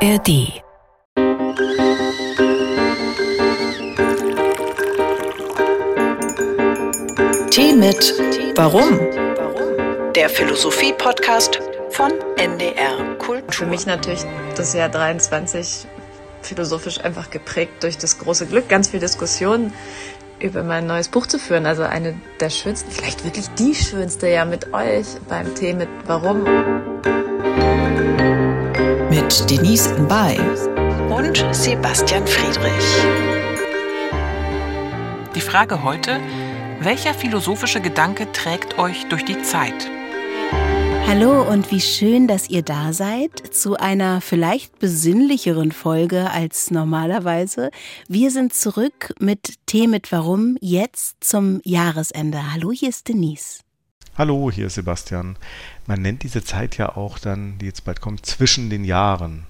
ARD Tee mit Warum? Der Philosophie-Podcast von NDR Kultur. Für mich natürlich das Jahr 23 philosophisch einfach geprägt durch das große Glück, ganz viel Diskussionen über mein neues Buch zu führen. Also eine der schönsten, vielleicht wirklich die schönste ja mit euch beim Tee mit Warum. Mit Denise Mbay und Sebastian Friedrich. Die Frage heute, welcher philosophische Gedanke trägt euch durch die Zeit? Hallo und wie schön, dass ihr da seid zu einer vielleicht besinnlicheren Folge als normalerweise. Wir sind zurück mit Tee mit Warum jetzt zum Jahresende. Hallo, hier ist Denise. Hallo, hier ist Sebastian. Man nennt diese Zeit ja auch dann, die jetzt bald kommt, zwischen den Jahren.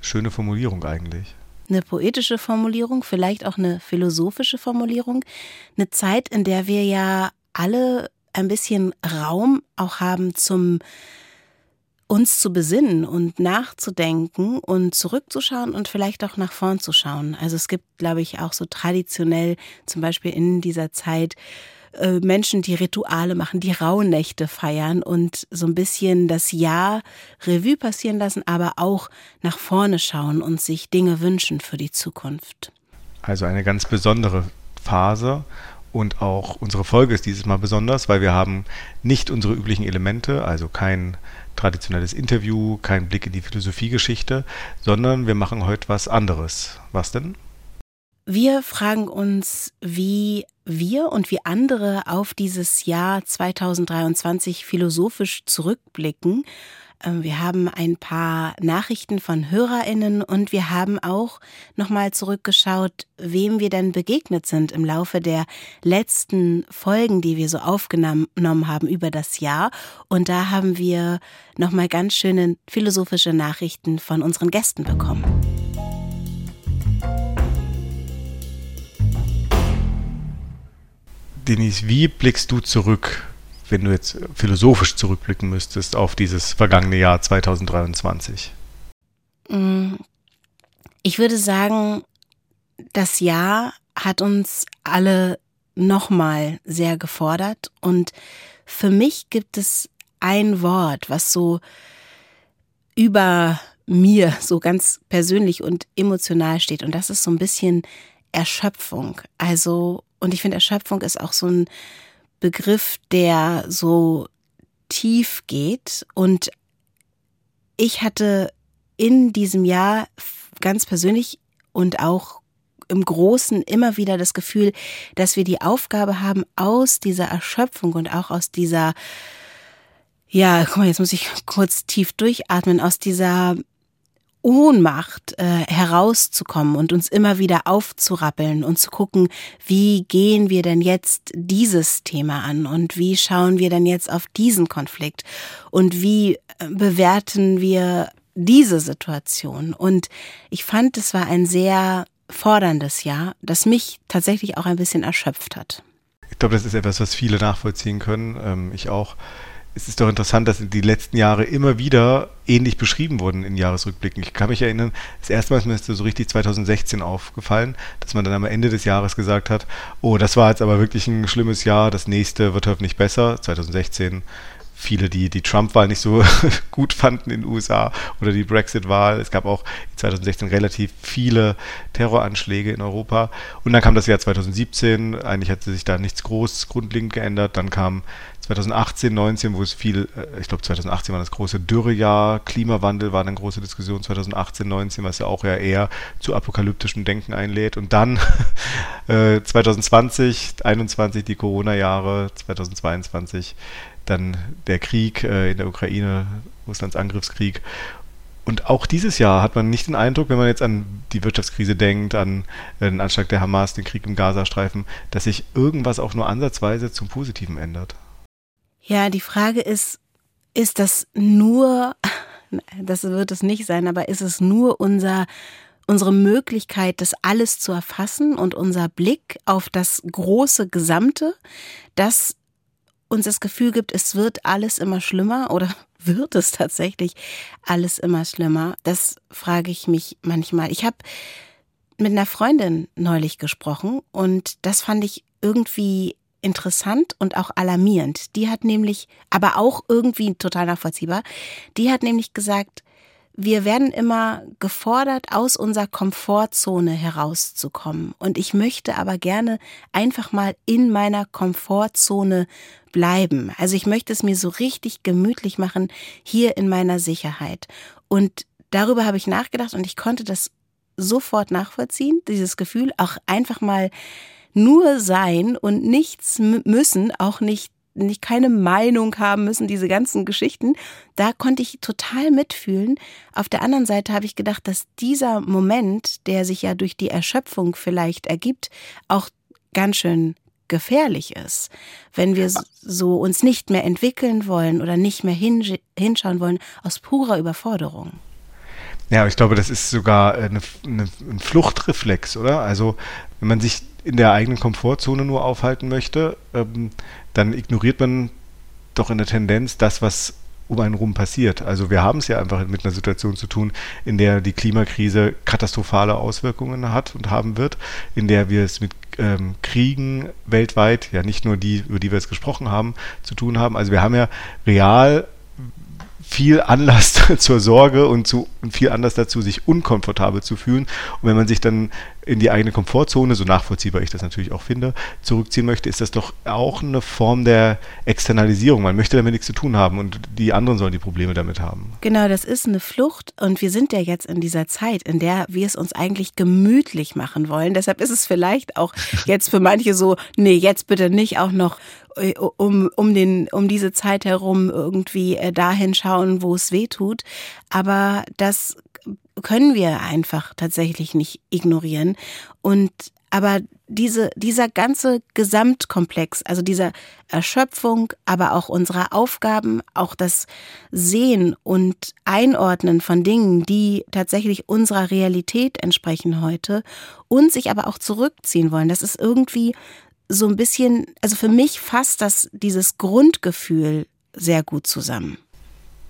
Schöne Formulierung eigentlich. Eine poetische Formulierung, vielleicht auch eine philosophische Formulierung. Eine Zeit, in der wir ja alle ein bisschen Raum auch haben zum uns zu besinnen und nachzudenken und zurückzuschauen und vielleicht auch nach vorn zu schauen. Also es gibt, glaube ich, auch so traditionell zum Beispiel in dieser Zeit äh, Menschen, die Rituale machen, die Rauhnächte feiern und so ein bisschen das Jahr Revue passieren lassen, aber auch nach vorne schauen und sich Dinge wünschen für die Zukunft. Also eine ganz besondere Phase und auch unsere Folge ist dieses Mal besonders, weil wir haben nicht unsere üblichen Elemente, also kein traditionelles Interview, kein Blick in die Philosophiegeschichte, sondern wir machen heute was anderes. Was denn? Wir fragen uns, wie wir und wie andere auf dieses Jahr 2023 philosophisch zurückblicken ähm, wir haben ein paar Nachrichten von Hörerinnen und wir haben auch nochmal zurückgeschaut, wem wir denn begegnet sind im Laufe der letzten Folgen, die wir so aufgenommen haben über das Jahr. Und da haben wir nochmal ganz schöne philosophische Nachrichten von unseren Gästen bekommen. Denise, wie blickst du zurück wenn du jetzt philosophisch zurückblicken müsstest auf dieses vergangene Jahr 2023? Mm, ich würde sagen, das Jahr hat uns alle nochmal sehr gefordert und für mich gibt es ein Wort, was so über mir so ganz persönlich und emotional steht und das ist so ein bisschen Erschöpfung. Also, und ich finde, Erschöpfung ist auch so ein Begriff, der so tief geht. Und ich hatte in diesem Jahr ganz persönlich und auch im Großen immer wieder das Gefühl, dass wir die Aufgabe haben, aus dieser Erschöpfung und auch aus dieser, ja, guck mal, jetzt muss ich kurz tief durchatmen, aus dieser Ohnmacht äh, herauszukommen und uns immer wieder aufzurappeln und zu gucken, wie gehen wir denn jetzt dieses Thema an und wie schauen wir denn jetzt auf diesen Konflikt und wie äh, bewerten wir diese Situation. Und ich fand, es war ein sehr forderndes Jahr, das mich tatsächlich auch ein bisschen erschöpft hat. Ich glaube, das ist etwas, was viele nachvollziehen können. Ähm, ich auch es ist doch interessant, dass die letzten Jahre immer wieder ähnlich beschrieben wurden in Jahresrückblicken. Ich kann mich erinnern, das erste Mal ist mir das so richtig 2016 aufgefallen, dass man dann am Ende des Jahres gesagt hat, oh, das war jetzt aber wirklich ein schlimmes Jahr, das nächste wird hoffentlich besser. 2016 viele, die die Trump-Wahl nicht so gut fanden in den USA oder die Brexit-Wahl. Es gab auch 2016 relativ viele Terroranschläge in Europa. Und dann kam das Jahr 2017. Eigentlich hat sich da nichts groß grundlegend geändert. Dann kam 2018, 19, wo es viel, äh, ich glaube 2018 war das große Dürrejahr, Klimawandel war eine große Diskussion 2018, 19, was ja auch ja eher zu apokalyptischem Denken einlädt. Und dann äh, 2020, 21 die Corona-Jahre, 2022 dann der Krieg äh, in der Ukraine, Russlands Angriffskrieg. Und auch dieses Jahr hat man nicht den Eindruck, wenn man jetzt an die Wirtschaftskrise denkt, an den Anschlag der Hamas, den Krieg im Gazastreifen, dass sich irgendwas auch nur ansatzweise zum Positiven ändert. Ja, die Frage ist, ist das nur, das wird es nicht sein, aber ist es nur unser, unsere Möglichkeit, das alles zu erfassen und unser Blick auf das große Gesamte, das uns das Gefühl gibt, es wird alles immer schlimmer oder wird es tatsächlich alles immer schlimmer? Das frage ich mich manchmal. Ich habe mit einer Freundin neulich gesprochen und das fand ich irgendwie interessant und auch alarmierend. Die hat nämlich, aber auch irgendwie total nachvollziehbar, die hat nämlich gesagt, wir werden immer gefordert, aus unserer Komfortzone herauszukommen. Und ich möchte aber gerne einfach mal in meiner Komfortzone bleiben. Also ich möchte es mir so richtig gemütlich machen, hier in meiner Sicherheit. Und darüber habe ich nachgedacht und ich konnte das sofort nachvollziehen, dieses Gefühl, auch einfach mal nur sein und nichts müssen, auch nicht nicht keine Meinung haben müssen, diese ganzen Geschichten, da konnte ich total mitfühlen. Auf der anderen Seite habe ich gedacht, dass dieser Moment, der sich ja durch die Erschöpfung vielleicht ergibt, auch ganz schön gefährlich ist. Wenn wir so uns nicht mehr entwickeln wollen oder nicht mehr hinschauen wollen, aus purer Überforderung. Ja, ich glaube, das ist sogar eine, eine, ein Fluchtreflex, oder? Also, wenn man sich in der eigenen Komfortzone nur aufhalten möchte, ähm, dann ignoriert man doch in der Tendenz das, was um einen rum passiert. Also wir haben es ja einfach mit einer Situation zu tun, in der die Klimakrise katastrophale Auswirkungen hat und haben wird, in der wir es mit ähm, Kriegen weltweit, ja nicht nur die, über die wir jetzt gesprochen haben, zu tun haben. Also wir haben ja real viel Anlass zur Sorge und, zu, und viel Anlass dazu, sich unkomfortabel zu fühlen. Und wenn man sich dann in die eigene Komfortzone, so nachvollziehbar ich das natürlich auch finde, zurückziehen möchte, ist das doch auch eine Form der Externalisierung. Man möchte damit nichts zu tun haben und die anderen sollen die Probleme damit haben. Genau, das ist eine Flucht und wir sind ja jetzt in dieser Zeit, in der wir es uns eigentlich gemütlich machen wollen. Deshalb ist es vielleicht auch jetzt für manche so, nee, jetzt bitte nicht auch noch um, um, den, um diese Zeit herum irgendwie äh, dahin schauen, wo es weh tut. Aber das können wir einfach tatsächlich nicht ignorieren. Und aber diese, dieser ganze Gesamtkomplex, also dieser Erschöpfung, aber auch unserer Aufgaben, auch das Sehen und Einordnen von Dingen, die tatsächlich unserer Realität entsprechen heute und sich aber auch zurückziehen wollen, das ist irgendwie so ein bisschen, also für mich fasst das dieses Grundgefühl sehr gut zusammen.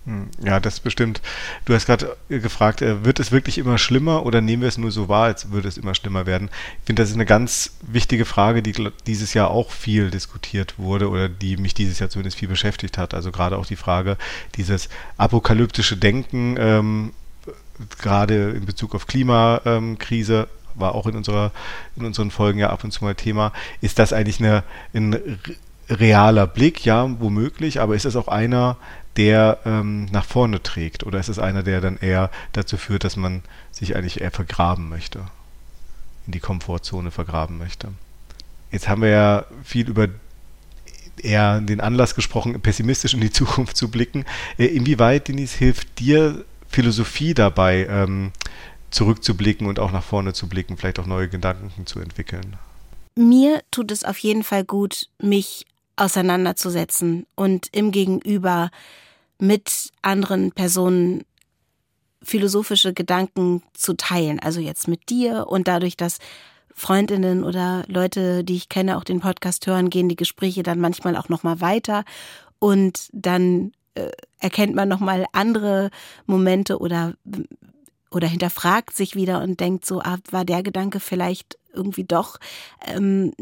Hm, ja, das bestimmt. Du hast gerade gefragt, äh, wird es wirklich immer schlimmer oder nehmen wir es nur so wahr, als würde es immer schlimmer werden? Ich finde, das ist eine ganz wichtige Frage, die dieses Jahr auch viel diskutiert wurde oder die mich dieses Jahr zumindest viel beschäftigt hat. Also gerade auch die Frage, dieses apokalyptische Denken, ähm, gerade in Bezug auf Klimakrise, war auch in unserer in unseren Folgen ja ab und zu mal Thema. Ist das eigentlich eine, ein realer Blick? Ja, womöglich, aber ist das auch einer, der ähm, nach vorne trägt? Oder ist es einer, der dann eher dazu führt, dass man sich eigentlich eher vergraben möchte? In die Komfortzone vergraben möchte? Jetzt haben wir ja viel über eher den Anlass gesprochen, pessimistisch in die Zukunft zu blicken. Äh, inwieweit, Denise, hilft dir Philosophie dabei, ähm, zurückzublicken und auch nach vorne zu blicken, vielleicht auch neue Gedanken zu entwickeln? Mir tut es auf jeden Fall gut, mich auseinanderzusetzen und im Gegenüber mit anderen Personen philosophische Gedanken zu teilen. Also jetzt mit dir und dadurch, dass Freundinnen oder Leute, die ich kenne, auch den Podcast hören, gehen die Gespräche dann manchmal auch noch mal weiter und dann äh, erkennt man noch mal andere Momente oder oder hinterfragt sich wieder und denkt so, ah, war der Gedanke vielleicht irgendwie doch, ähm,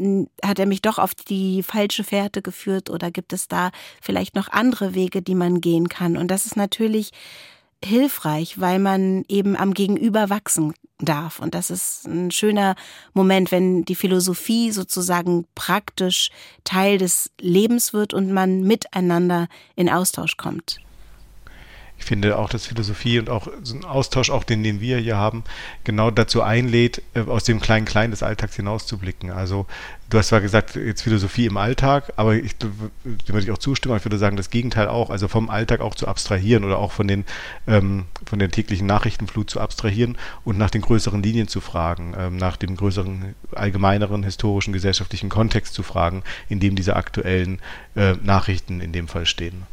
hat er mich doch auf die falsche Fährte geführt oder gibt es da vielleicht noch andere Wege, die man gehen kann? Und das ist natürlich hilfreich, weil man eben am Gegenüber wachsen darf. Und das ist ein schöner Moment, wenn die Philosophie sozusagen praktisch Teil des Lebens wird und man miteinander in Austausch kommt ich finde auch, dass Philosophie und auch so ein Austausch, auch den, den wir hier haben, genau dazu einlädt, äh, aus dem kleinen Klein des Alltags hinauszublicken. Also du hast zwar gesagt, jetzt Philosophie im Alltag, aber ich, dem würde ich auch zustimmen, ich würde sagen, das Gegenteil auch, also vom Alltag auch zu abstrahieren oder auch von den, ähm, von der täglichen Nachrichtenflut zu abstrahieren und nach den größeren Linien zu fragen, ähm, nach dem größeren, allgemeineren, historischen, gesellschaftlichen Kontext zu fragen, in dem diese aktuellen äh, Nachrichten in dem Fall stehen.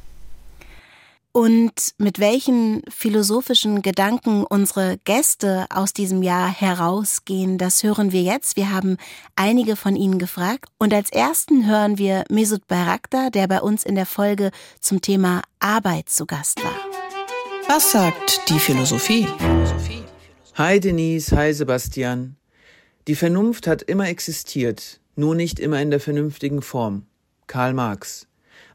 Und mit welchen philosophischen Gedanken unsere Gäste aus diesem Jahr herausgehen, das hören wir jetzt. Wir haben einige von ihnen gefragt. Und als ersten hören wir Mesut Bayraktar, der bei uns in der Folge zum Thema Arbeit zu Gast war. Was sagt die Philosophie? Hi Denise, hi Sebastian. Die Vernunft hat immer existiert, nur nicht immer in der vernünftigen Form. Karl Marx.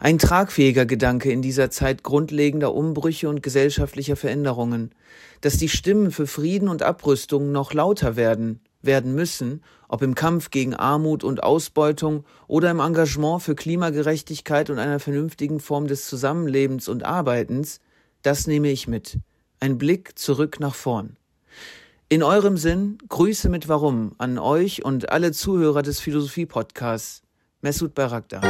Ein tragfähiger Gedanke in dieser Zeit grundlegender Umbrüche und gesellschaftlicher Veränderungen, dass die Stimmen für Frieden und Abrüstung noch lauter werden, werden müssen, ob im Kampf gegen Armut und Ausbeutung oder im Engagement für Klimagerechtigkeit und einer vernünftigen Form des Zusammenlebens und Arbeitens, das nehme ich mit. Ein Blick zurück nach vorn. In eurem Sinn, Grüße mit Warum an euch und alle Zuhörer des Philosophie-Podcasts. Mesut Barakda.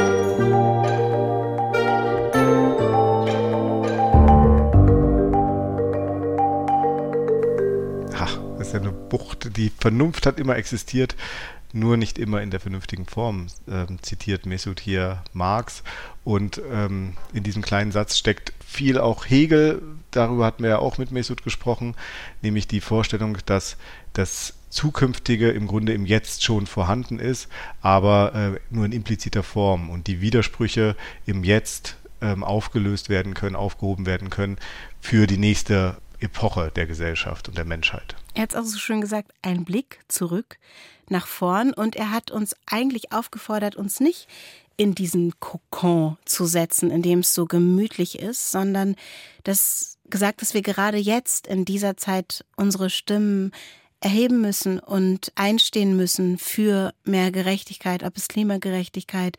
Bucht. Die Vernunft hat immer existiert, nur nicht immer in der vernünftigen Form, ähm, zitiert Mesut hier Marx. Und ähm, in diesem kleinen Satz steckt viel auch Hegel, darüber hatten wir ja auch mit Mesut gesprochen, nämlich die Vorstellung, dass das Zukünftige im Grunde im Jetzt schon vorhanden ist, aber äh, nur in impliziter Form und die Widersprüche im Jetzt ähm, aufgelöst werden können, aufgehoben werden können für die nächste Epoche der Gesellschaft und der Menschheit. Er hat es auch so schön gesagt, ein Blick zurück nach vorn und er hat uns eigentlich aufgefordert, uns nicht in diesen Kokon zu setzen, in dem es so gemütlich ist, sondern das gesagt, dass wir gerade jetzt in dieser Zeit unsere Stimmen erheben müssen und einstehen müssen für mehr Gerechtigkeit, ob es Klimagerechtigkeit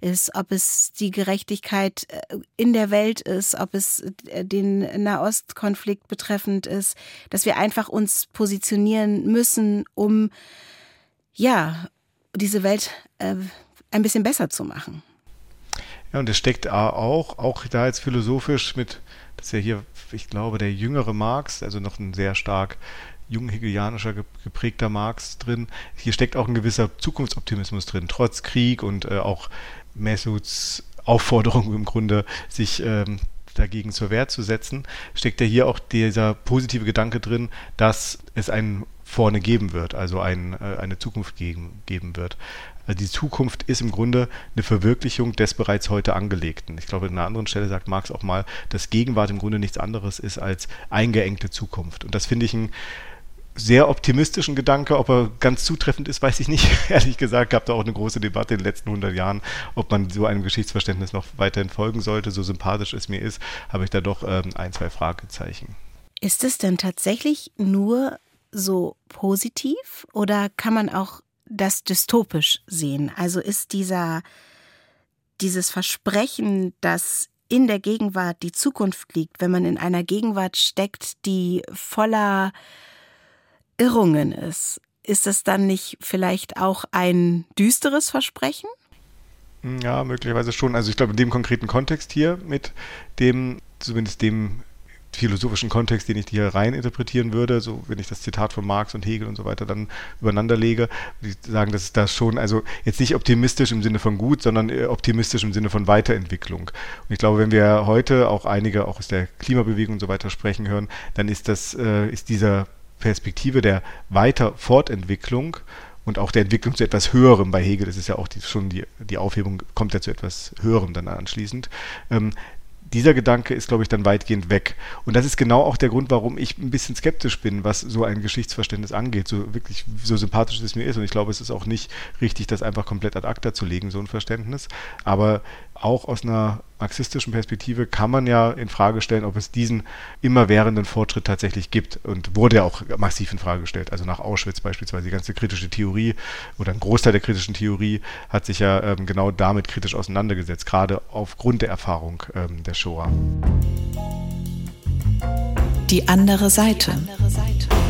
ist, ob es die Gerechtigkeit äh, in der Welt ist, ob es äh, den Nahostkonflikt betreffend ist, dass wir einfach uns positionieren müssen, um ja diese Welt äh, ein bisschen besser zu machen. Ja, und es steckt auch, auch da jetzt philosophisch mit, das ist ja hier, ich glaube, der jüngere Marx, also noch ein sehr stark junghegelianischer geprägter Marx drin. Hier steckt auch ein gewisser Zukunftsoptimismus drin, trotz Krieg und äh, auch Messuts Aufforderung im Grunde, sich ähm, dagegen zur Wehr zu setzen, steckt ja hier auch dieser positive Gedanke drin, dass es einen vorne geben wird, also ein, äh, eine Zukunft geben, geben wird. Also die Zukunft ist im Grunde eine Verwirklichung des bereits heute Angelegten. Ich glaube, an einer anderen Stelle sagt Marx auch mal, dass Gegenwart im Grunde nichts anderes ist als eingeengte Zukunft. Und das finde ich ein sehr optimistischen Gedanke. Ob er ganz zutreffend ist, weiß ich nicht. Ehrlich gesagt, gab da auch eine große Debatte in den letzten 100 Jahren, ob man so einem Geschichtsverständnis noch weiterhin folgen sollte. So sympathisch es mir ist, habe ich da doch ähm, ein, zwei Fragezeichen. Ist es denn tatsächlich nur so positiv oder kann man auch das dystopisch sehen? Also ist dieser, dieses Versprechen, dass in der Gegenwart die Zukunft liegt, wenn man in einer Gegenwart steckt, die voller Irrungen ist, ist es dann nicht vielleicht auch ein düsteres Versprechen? Ja, möglicherweise schon. Also ich glaube, in dem konkreten Kontext hier mit dem, zumindest dem philosophischen Kontext, den ich hier rein interpretieren würde, so wenn ich das Zitat von Marx und Hegel und so weiter dann übereinander lege, würde ich sagen, dass das schon, also jetzt nicht optimistisch im Sinne von gut, sondern optimistisch im Sinne von Weiterentwicklung. Und ich glaube, wenn wir heute auch einige auch aus der Klimabewegung und so weiter sprechen hören, dann ist das, äh, ist dieser Perspektive der Weiter Fortentwicklung und auch der Entwicklung zu etwas Höherem. Bei Hegel ist ja auch die, schon die, die Aufhebung, kommt ja zu etwas Höherem dann anschließend. Ähm, dieser Gedanke ist, glaube ich, dann weitgehend weg. Und das ist genau auch der Grund, warum ich ein bisschen skeptisch bin, was so ein Geschichtsverständnis angeht, so wirklich so sympathisch es mir ist. Und ich glaube, es ist auch nicht richtig, das einfach komplett ad acta zu legen, so ein Verständnis. Aber auch aus einer marxistischen Perspektive kann man ja in Frage stellen, ob es diesen immerwährenden Fortschritt tatsächlich gibt und wurde ja auch massiv in Frage gestellt. Also nach Auschwitz beispielsweise die ganze kritische Theorie oder ein Großteil der kritischen Theorie hat sich ja ähm, genau damit kritisch auseinandergesetzt, gerade aufgrund der Erfahrung ähm, der Shoah. Die andere Seite. Die andere Seite.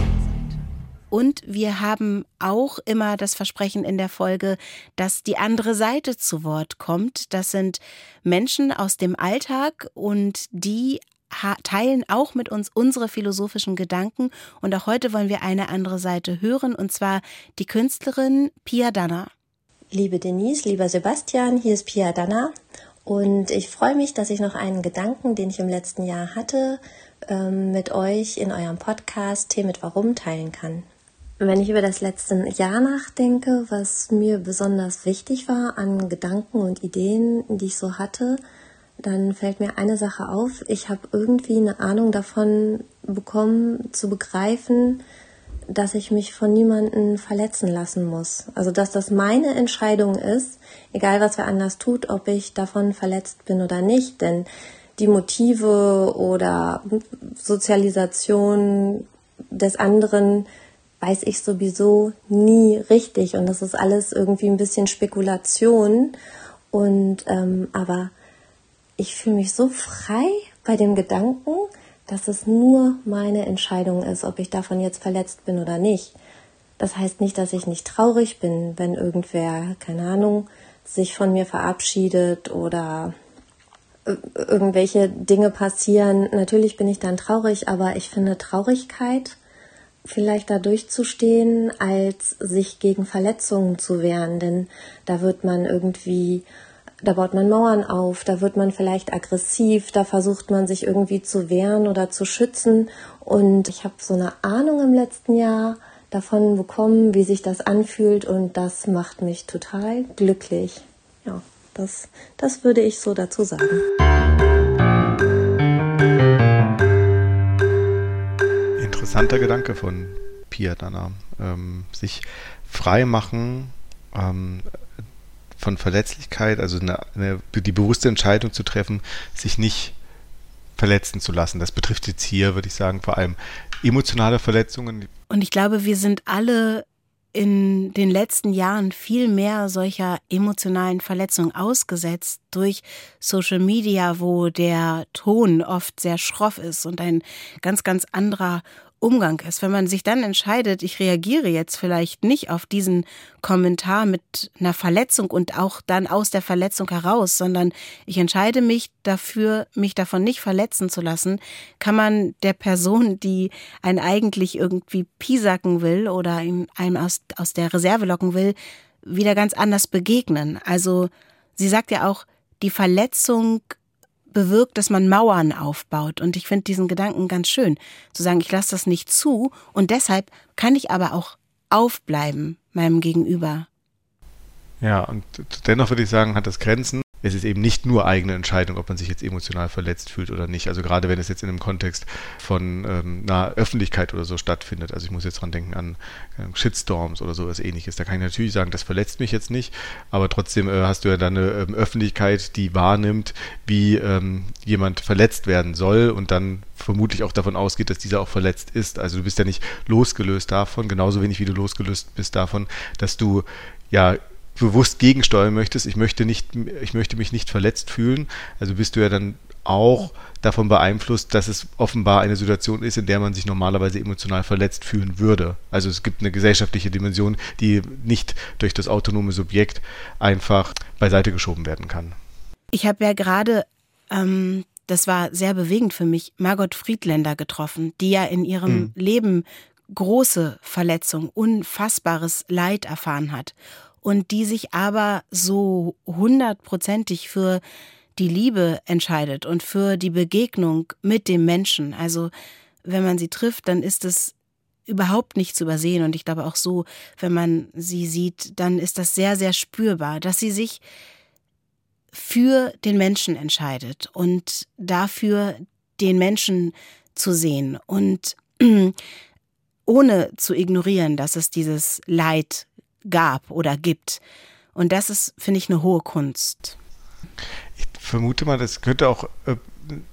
Und wir haben auch immer das Versprechen in der Folge, dass die andere Seite zu Wort kommt. Das sind Menschen aus dem Alltag und die teilen auch mit uns unsere philosophischen Gedanken. Und auch heute wollen wir eine andere Seite hören, und zwar die Künstlerin Pia Danner. Liebe Denise, lieber Sebastian, hier ist Pia Danner Und ich freue mich, dass ich noch einen Gedanken, den ich im letzten Jahr hatte, ähm, mit euch in eurem Podcast Tee mit Warum teilen kann. Wenn ich über das letzte Jahr nachdenke, was mir besonders wichtig war an Gedanken und Ideen, die ich so hatte, dann fällt mir eine Sache auf. Ich habe irgendwie eine Ahnung davon bekommen, zu begreifen, dass ich mich von niemandem verletzen lassen muss. Also dass das meine Entscheidung ist, egal was wer anders tut, ob ich davon verletzt bin oder nicht. Denn die Motive oder Sozialisation des anderen weiß ich sowieso nie richtig. Und das ist alles irgendwie ein bisschen Spekulation. Und ähm, aber ich fühle mich so frei bei dem Gedanken, dass es nur meine Entscheidung ist, ob ich davon jetzt verletzt bin oder nicht. Das heißt nicht, dass ich nicht traurig bin, wenn irgendwer, keine Ahnung, sich von mir verabschiedet oder irgendwelche Dinge passieren. Natürlich bin ich dann traurig, aber ich finde Traurigkeit vielleicht da durchzustehen, als sich gegen Verletzungen zu wehren, denn da wird man irgendwie da baut man Mauern auf, da wird man vielleicht aggressiv, da versucht man sich irgendwie zu wehren oder zu schützen. Und ich habe so eine Ahnung im letzten Jahr davon bekommen, wie sich das anfühlt und das macht mich total glücklich. Ja, das, das würde ich so dazu sagen. Interessanter Gedanke von Pia Dana. Ähm, sich frei machen, ähm, von Verletzlichkeit, also eine, eine, die bewusste Entscheidung zu treffen, sich nicht verletzen zu lassen. Das betrifft jetzt hier, würde ich sagen, vor allem emotionale Verletzungen. Und ich glaube, wir sind alle in den letzten Jahren viel mehr solcher emotionalen Verletzungen ausgesetzt durch Social Media, wo der Ton oft sehr schroff ist und ein ganz, ganz anderer Umgang ist. Wenn man sich dann entscheidet, ich reagiere jetzt vielleicht nicht auf diesen Kommentar mit einer Verletzung und auch dann aus der Verletzung heraus, sondern ich entscheide mich dafür, mich davon nicht verletzen zu lassen, kann man der Person, die einen eigentlich irgendwie piesacken will oder einem aus, aus der Reserve locken will, wieder ganz anders begegnen. Also sie sagt ja auch, die Verletzung bewirkt, dass man Mauern aufbaut. Und ich finde diesen Gedanken ganz schön, zu sagen, ich lasse das nicht zu und deshalb kann ich aber auch aufbleiben meinem Gegenüber. Ja, und dennoch würde ich sagen, hat das Grenzen es ist eben nicht nur eigene Entscheidung, ob man sich jetzt emotional verletzt fühlt oder nicht. Also gerade wenn es jetzt in einem Kontext von ähm, einer Öffentlichkeit oder so stattfindet. Also ich muss jetzt dran denken an äh, Shitstorms oder sowas ähnliches. Da kann ich natürlich sagen, das verletzt mich jetzt nicht, aber trotzdem äh, hast du ja dann eine ähm, Öffentlichkeit, die wahrnimmt, wie ähm, jemand verletzt werden soll und dann vermutlich auch davon ausgeht, dass dieser auch verletzt ist. Also du bist ja nicht losgelöst davon, genauso wenig wie du losgelöst bist davon, dass du ja bewusst gegensteuern möchtest, ich möchte nicht, ich möchte mich nicht verletzt fühlen, also bist du ja dann auch davon beeinflusst, dass es offenbar eine Situation ist, in der man sich normalerweise emotional verletzt fühlen würde. Also es gibt eine gesellschaftliche Dimension, die nicht durch das autonome Subjekt einfach beiseite geschoben werden kann. Ich habe ja gerade, ähm, das war sehr bewegend für mich, Margot Friedländer getroffen, die ja in ihrem mhm. Leben große Verletzung, unfassbares Leid erfahren hat und die sich aber so hundertprozentig für die Liebe entscheidet und für die Begegnung mit dem Menschen. Also wenn man sie trifft, dann ist es überhaupt nicht zu übersehen. Und ich glaube auch so, wenn man sie sieht, dann ist das sehr, sehr spürbar, dass sie sich für den Menschen entscheidet und dafür den Menschen zu sehen und ohne zu ignorieren, dass es dieses Leid gab oder gibt. Und das ist, finde ich, eine hohe Kunst. Ich vermute mal, das könnte auch äh,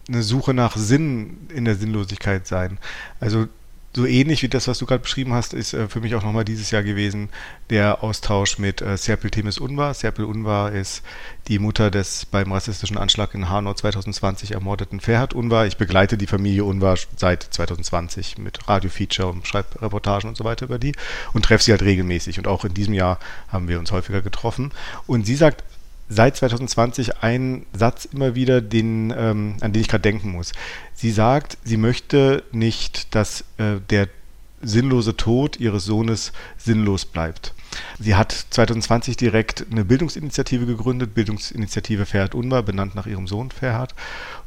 eine Suche nach Sinn in der Sinnlosigkeit sein. Also so ähnlich wie das, was du gerade beschrieben hast, ist äh, für mich auch nochmal dieses Jahr gewesen der Austausch mit äh, Serpil Temis Unvar. Serpil Unvar ist die Mutter des beim rassistischen Anschlag in Hanau 2020 ermordeten Ferhat Unvar. Ich begleite die Familie Unvar seit 2020 mit Radiofeature und Schreibreportagen und so weiter über die und treffe sie halt regelmäßig. Und auch in diesem Jahr haben wir uns häufiger getroffen. Und sie sagt seit 2020 einen Satz immer wieder, den, ähm, an den ich gerade denken muss. Sie sagt, sie möchte nicht, dass äh, der sinnlose Tod ihres Sohnes sinnlos bleibt. Sie hat 2020 direkt eine Bildungsinitiative gegründet, Bildungsinitiative Ferhat Unbar, benannt nach ihrem Sohn Ferhat,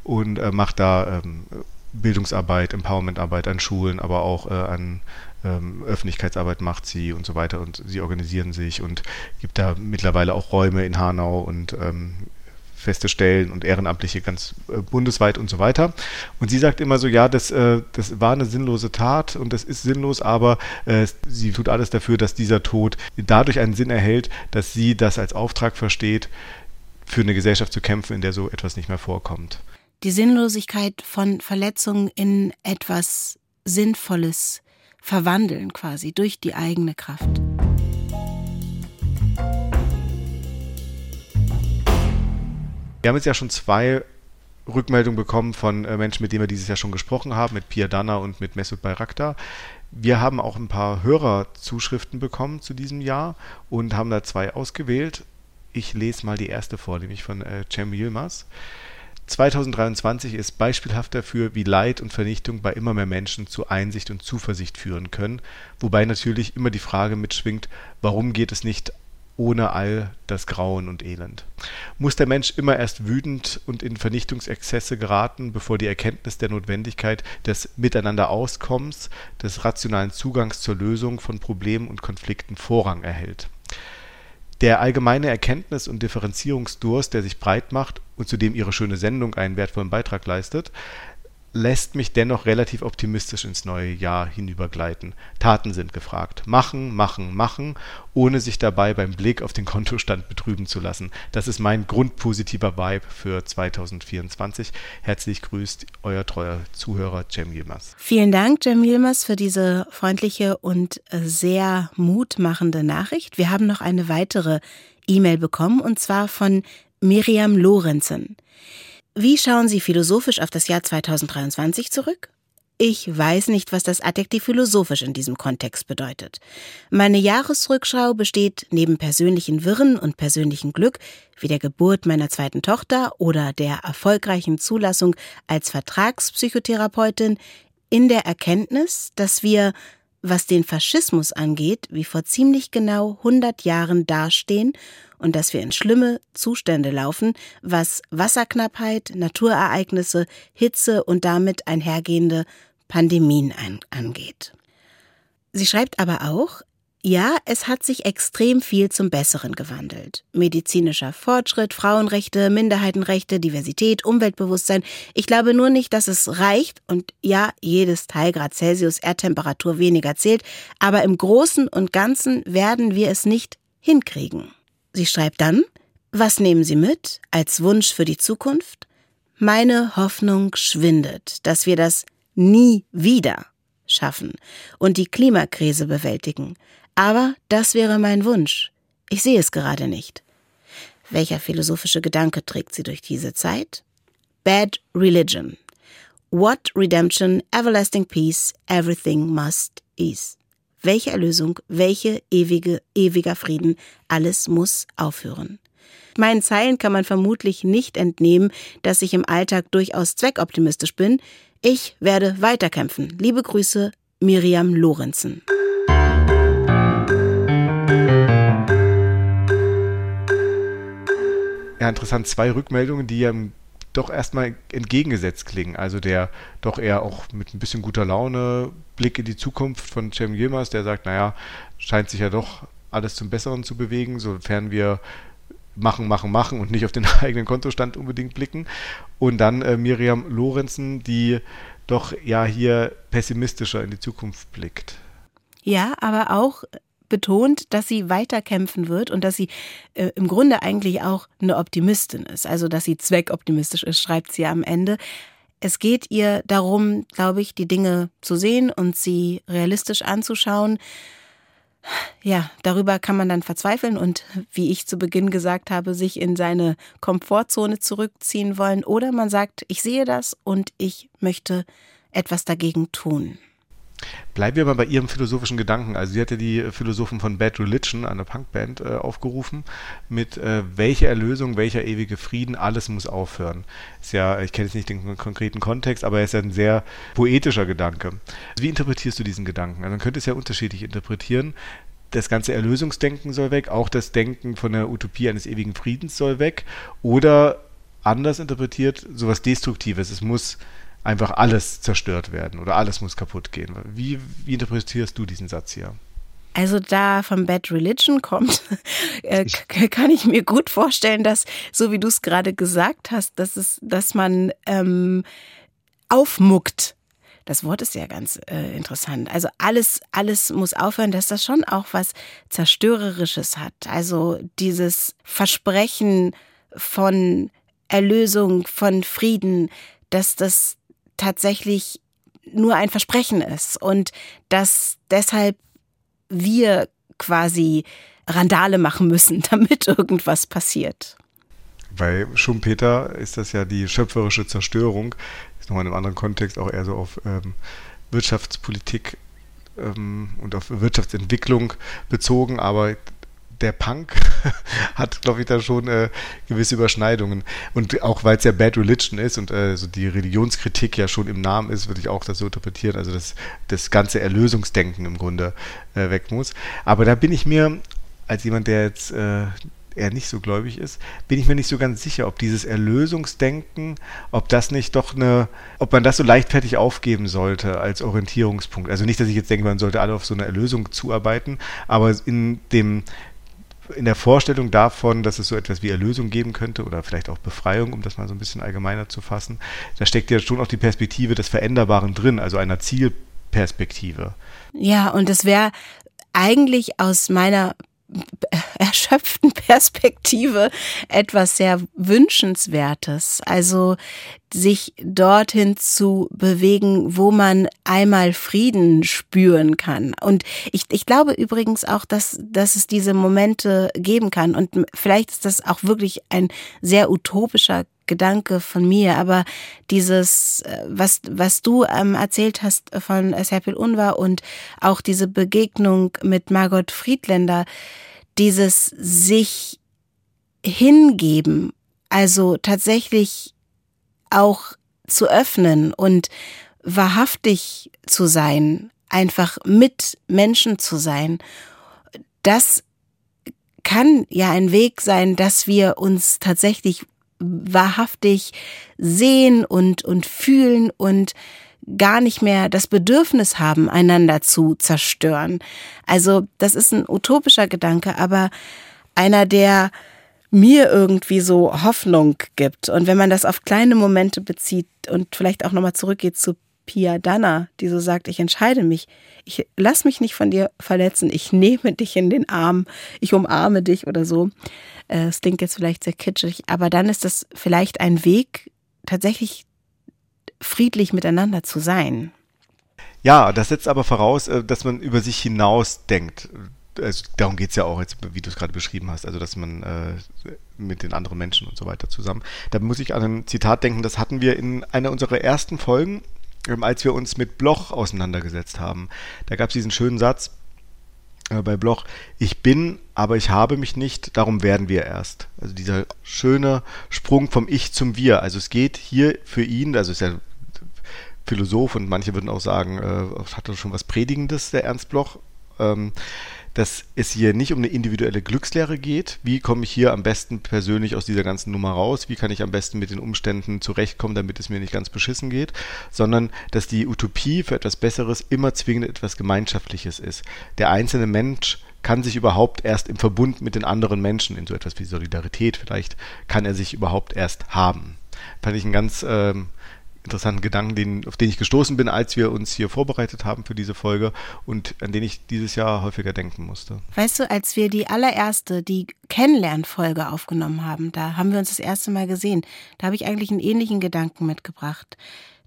und äh, macht da ähm, Bildungsarbeit, Empowermentarbeit an Schulen, aber auch äh, an ähm, Öffentlichkeitsarbeit macht sie und so weiter und sie organisieren sich und gibt da mittlerweile auch Räume in Hanau und ähm, feste Stellen und Ehrenamtliche ganz äh, bundesweit und so weiter. Und sie sagt immer so, ja, das, äh, das war eine sinnlose Tat und das ist sinnlos, aber äh, sie tut alles dafür, dass dieser Tod dadurch einen Sinn erhält, dass sie das als Auftrag versteht, für eine Gesellschaft zu kämpfen, in der so etwas nicht mehr vorkommt. Die Sinnlosigkeit von Verletzungen in etwas Sinnvolles verwandeln quasi durch die eigene Kraft. Wir haben jetzt ja schon zwei Rückmeldungen bekommen von äh, Menschen, mit denen wir dieses Jahr schon gesprochen haben, mit Pia Dana und mit Mesut Bayraktar. Wir haben auch ein paar Hörerzuschriften bekommen zu diesem Jahr und haben da zwei ausgewählt. Ich lese mal die erste vor, nämlich von äh, Cem Yilmaz. 2023 ist beispielhaft dafür, wie Leid und Vernichtung bei immer mehr Menschen zu Einsicht und Zuversicht führen können, wobei natürlich immer die Frage mitschwingt, warum geht es nicht ohne all das Grauen und Elend. Muss der Mensch immer erst wütend und in Vernichtungsexzesse geraten, bevor die Erkenntnis der Notwendigkeit des Miteinanderauskommens, des rationalen Zugangs zur Lösung von Problemen und Konflikten Vorrang erhält? Der allgemeine Erkenntnis- und Differenzierungsdurst, der sich breit macht und zu dem Ihre schöne Sendung einen wertvollen Beitrag leistet, lässt mich dennoch relativ optimistisch ins neue Jahr hinübergleiten. Taten sind gefragt. Machen, machen, machen, ohne sich dabei beim Blick auf den Kontostand betrüben zu lassen. Das ist mein grundpositiver Vibe für 2024. Herzlich grüßt euer treuer Zuhörer Cem Yilmaz. Vielen Dank, Cem Yilmaz, für diese freundliche und sehr mutmachende Nachricht. Wir haben noch eine weitere E-Mail bekommen und zwar von Miriam Lorenzen. Wie schauen Sie philosophisch auf das Jahr 2023 zurück? Ich weiß nicht, was das Adjektiv philosophisch in diesem Kontext bedeutet. Meine Jahresrückschau besteht neben persönlichen Wirren und persönlichem Glück, wie der Geburt meiner zweiten Tochter oder der erfolgreichen Zulassung als Vertragspsychotherapeutin, in der Erkenntnis, dass wir, was den Faschismus angeht, wie vor ziemlich genau 100 Jahren dastehen und dass wir in schlimme Zustände laufen, was Wasserknappheit, Naturereignisse, Hitze und damit einhergehende Pandemien an, angeht. Sie schreibt aber auch, ja, es hat sich extrem viel zum Besseren gewandelt. Medizinischer Fortschritt, Frauenrechte, Minderheitenrechte, Diversität, Umweltbewusstsein. Ich glaube nur nicht, dass es reicht und ja, jedes Teilgrad Celsius Erdtemperatur weniger zählt, aber im Großen und Ganzen werden wir es nicht hinkriegen. Sie schreibt dann, was nehmen Sie mit als Wunsch für die Zukunft? Meine Hoffnung schwindet, dass wir das nie wieder schaffen und die Klimakrise bewältigen. Aber das wäre mein Wunsch. Ich sehe es gerade nicht. Welcher philosophische Gedanke trägt sie durch diese Zeit? Bad Religion. What redemption, everlasting peace, everything must ease welche Erlösung, welche ewige, ewiger Frieden, alles muss aufhören. Meinen Zeilen kann man vermutlich nicht entnehmen, dass ich im Alltag durchaus zweckoptimistisch bin. Ich werde weiterkämpfen. Liebe Grüße, Miriam Lorenzen. Ja, interessant. Zwei Rückmeldungen, die ja im doch erstmal entgegengesetzt klingen. Also der doch eher auch mit ein bisschen guter Laune Blick in die Zukunft von Cem Yilmaz, der sagt, naja, scheint sich ja doch alles zum Besseren zu bewegen, sofern wir machen, machen, machen und nicht auf den eigenen Kontostand unbedingt blicken. Und dann äh, Miriam Lorenzen, die doch ja hier pessimistischer in die Zukunft blickt. Ja, aber auch betont, dass sie weiterkämpfen wird und dass sie äh, im Grunde eigentlich auch eine Optimistin ist. Also, dass sie zweckoptimistisch ist, schreibt sie am Ende. Es geht ihr darum, glaube ich, die Dinge zu sehen und sie realistisch anzuschauen. Ja, darüber kann man dann verzweifeln und, wie ich zu Beginn gesagt habe, sich in seine Komfortzone zurückziehen wollen. Oder man sagt, ich sehe das und ich möchte etwas dagegen tun. Bleiben wir mal bei Ihrem philosophischen Gedanken. Also sie hat ja die Philosophen von Bad Religion, einer Punkband, äh, aufgerufen, mit äh, welcher Erlösung, welcher ewige Frieden, alles muss aufhören. Ist ja, ich kenne jetzt nicht den konkreten Kontext, aber er ist ja ein sehr poetischer Gedanke. Wie interpretierst du diesen Gedanken? Also man könnte es ja unterschiedlich interpretieren. Das ganze Erlösungsdenken soll weg, auch das Denken von der Utopie eines ewigen Friedens soll weg. Oder anders interpretiert, sowas Destruktives. Es muss einfach alles zerstört werden oder alles muss kaputt gehen. Wie, wie interpretierst du diesen Satz hier? Also da von Bad Religion kommt, äh, kann ich mir gut vorstellen, dass, so wie du es gerade gesagt hast, dass, es, dass man ähm, aufmuckt. Das Wort ist ja ganz äh, interessant. Also alles, alles muss aufhören, dass das schon auch was Zerstörerisches hat. Also dieses Versprechen von Erlösung, von Frieden, dass das tatsächlich nur ein Versprechen ist und dass deshalb wir quasi Randale machen müssen, damit irgendwas passiert. Bei Schumpeter ist das ja die schöpferische Zerstörung, ist nochmal in einem anderen Kontext auch eher so auf ähm, Wirtschaftspolitik ähm, und auf Wirtschaftsentwicklung bezogen, aber der Punk hat, glaube ich, da schon äh, gewisse Überschneidungen. Und auch weil es ja Bad Religion ist und äh, so die Religionskritik ja schon im Namen ist, würde ich auch das so interpretieren, also dass das ganze Erlösungsdenken im Grunde äh, weg muss. Aber da bin ich mir, als jemand, der jetzt äh, eher nicht so gläubig ist, bin ich mir nicht so ganz sicher, ob dieses Erlösungsdenken, ob das nicht doch eine, ob man das so leichtfertig aufgeben sollte als Orientierungspunkt. Also nicht, dass ich jetzt denke, man sollte alle auf so eine Erlösung zuarbeiten, aber in dem in der Vorstellung davon, dass es so etwas wie Erlösung geben könnte oder vielleicht auch Befreiung, um das mal so ein bisschen allgemeiner zu fassen, da steckt ja schon auch die Perspektive des Veränderbaren drin, also einer Zielperspektive. Ja, und es wäre eigentlich aus meiner erschöpften Perspektive etwas sehr Wünschenswertes. Also sich dorthin zu bewegen, wo man einmal Frieden spüren kann. Und ich, ich glaube übrigens auch, dass, dass es diese Momente geben kann. Und vielleicht ist das auch wirklich ein sehr utopischer Gedanke von mir, aber dieses, äh, was, was du ähm, erzählt hast von Serpil Unvar und auch diese Begegnung mit Margot Friedländer, dieses sich hingeben, also tatsächlich auch zu öffnen und wahrhaftig zu sein, einfach mit Menschen zu sein, das kann ja ein Weg sein, dass wir uns tatsächlich wahrhaftig sehen und, und fühlen und gar nicht mehr das Bedürfnis haben, einander zu zerstören. Also das ist ein utopischer Gedanke, aber einer, der mir irgendwie so Hoffnung gibt. Und wenn man das auf kleine Momente bezieht und vielleicht auch nochmal zurückgeht zu Pia Dana, die so sagt, ich entscheide mich, ich lass mich nicht von dir verletzen, ich nehme dich in den Arm, ich umarme dich oder so. Äh, es klingt jetzt vielleicht sehr kitschig, aber dann ist das vielleicht ein Weg, tatsächlich friedlich miteinander zu sein. Ja, das setzt aber voraus, äh, dass man über sich hinaus denkt. Also darum geht es ja auch, jetzt, wie du es gerade beschrieben hast, also dass man äh, mit den anderen Menschen und so weiter zusammen. Da muss ich an ein Zitat denken, das hatten wir in einer unserer ersten Folgen, als wir uns mit Bloch auseinandergesetzt haben. Da gab es diesen schönen Satz äh, bei Bloch, ich bin, aber ich habe mich nicht, darum werden wir erst. Also dieser schöne Sprung vom Ich zum Wir. Also es geht hier für ihn, also ist ja Philosoph und manche würden auch sagen, äh, hat er schon was Predigendes, der Ernst Bloch, ähm, dass es hier nicht um eine individuelle Glückslehre geht. Wie komme ich hier am besten persönlich aus dieser ganzen Nummer raus? Wie kann ich am besten mit den Umständen zurechtkommen, damit es mir nicht ganz beschissen geht? Sondern, dass die Utopie für etwas Besseres immer zwingend etwas Gemeinschaftliches ist. Der einzelne Mensch kann sich überhaupt erst im Verbund mit den anderen Menschen, in so etwas wie Solidarität vielleicht, kann er sich überhaupt erst haben. Fand ich einen ganz ähm, interessanten Gedanken, den, auf den ich gestoßen bin, als wir uns hier vorbereitet haben für diese Folge und an den ich dieses Jahr häufiger denken musste. Weißt du, als wir die allererste, die Kennenlernfolge aufgenommen haben, da haben wir uns das erste Mal gesehen. Da habe ich eigentlich einen ähnlichen Gedanken mitgebracht.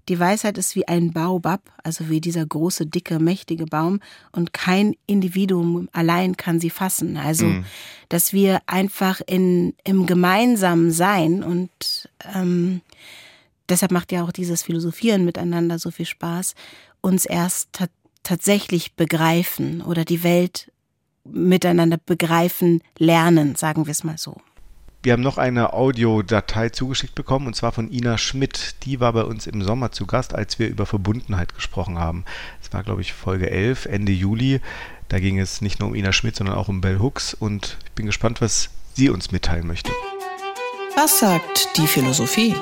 Die Weisheit ist wie ein Baobab, also wie dieser große, dicke, mächtige Baum und kein Individuum allein kann sie fassen. Also, mm. dass wir einfach in, im gemeinsamen Sein und ähm, deshalb macht ja auch dieses Philosophieren miteinander so viel Spaß, uns erst tatsächlich begreifen oder die Welt miteinander begreifen lernen, sagen wir es mal so. Wir haben noch eine Audiodatei zugeschickt bekommen und zwar von Ina Schmidt. Die war bei uns im Sommer zu Gast, als wir über Verbundenheit gesprochen haben. Es war, glaube ich, Folge 11, Ende Juli. Da ging es nicht nur um Ina Schmidt, sondern auch um Bell Hooks und ich bin gespannt, was sie uns mitteilen möchte. Was sagt die Philosophie?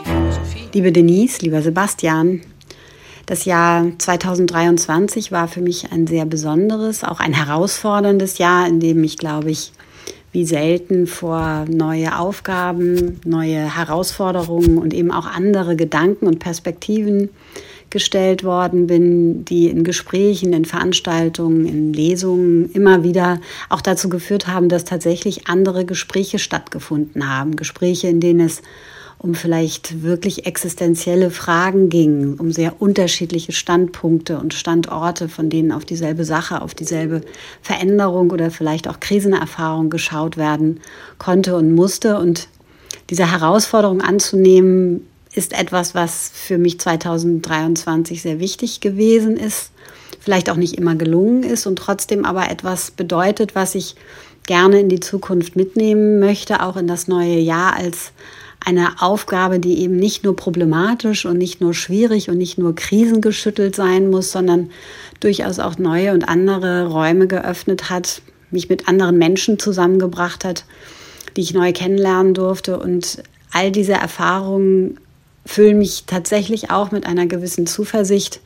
Liebe Denise, lieber Sebastian, das Jahr 2023 war für mich ein sehr besonderes, auch ein herausforderndes Jahr, in dem ich, glaube ich, wie selten vor neue Aufgaben, neue Herausforderungen und eben auch andere Gedanken und Perspektiven gestellt worden bin, die in Gesprächen, in Veranstaltungen, in Lesungen immer wieder auch dazu geführt haben, dass tatsächlich andere Gespräche stattgefunden haben. Gespräche, in denen es um vielleicht wirklich existenzielle Fragen ging, um sehr unterschiedliche Standpunkte und Standorte, von denen auf dieselbe Sache, auf dieselbe Veränderung oder vielleicht auch Krisenerfahrung geschaut werden konnte und musste. Und diese Herausforderung anzunehmen, ist etwas, was für mich 2023 sehr wichtig gewesen ist, vielleicht auch nicht immer gelungen ist und trotzdem aber etwas bedeutet, was ich gerne in die Zukunft mitnehmen möchte, auch in das neue Jahr als eine Aufgabe, die eben nicht nur problematisch und nicht nur schwierig und nicht nur krisengeschüttelt sein muss, sondern durchaus auch neue und andere Räume geöffnet hat, mich mit anderen Menschen zusammengebracht hat, die ich neu kennenlernen durfte. Und all diese Erfahrungen füllen mich tatsächlich auch mit einer gewissen Zuversicht,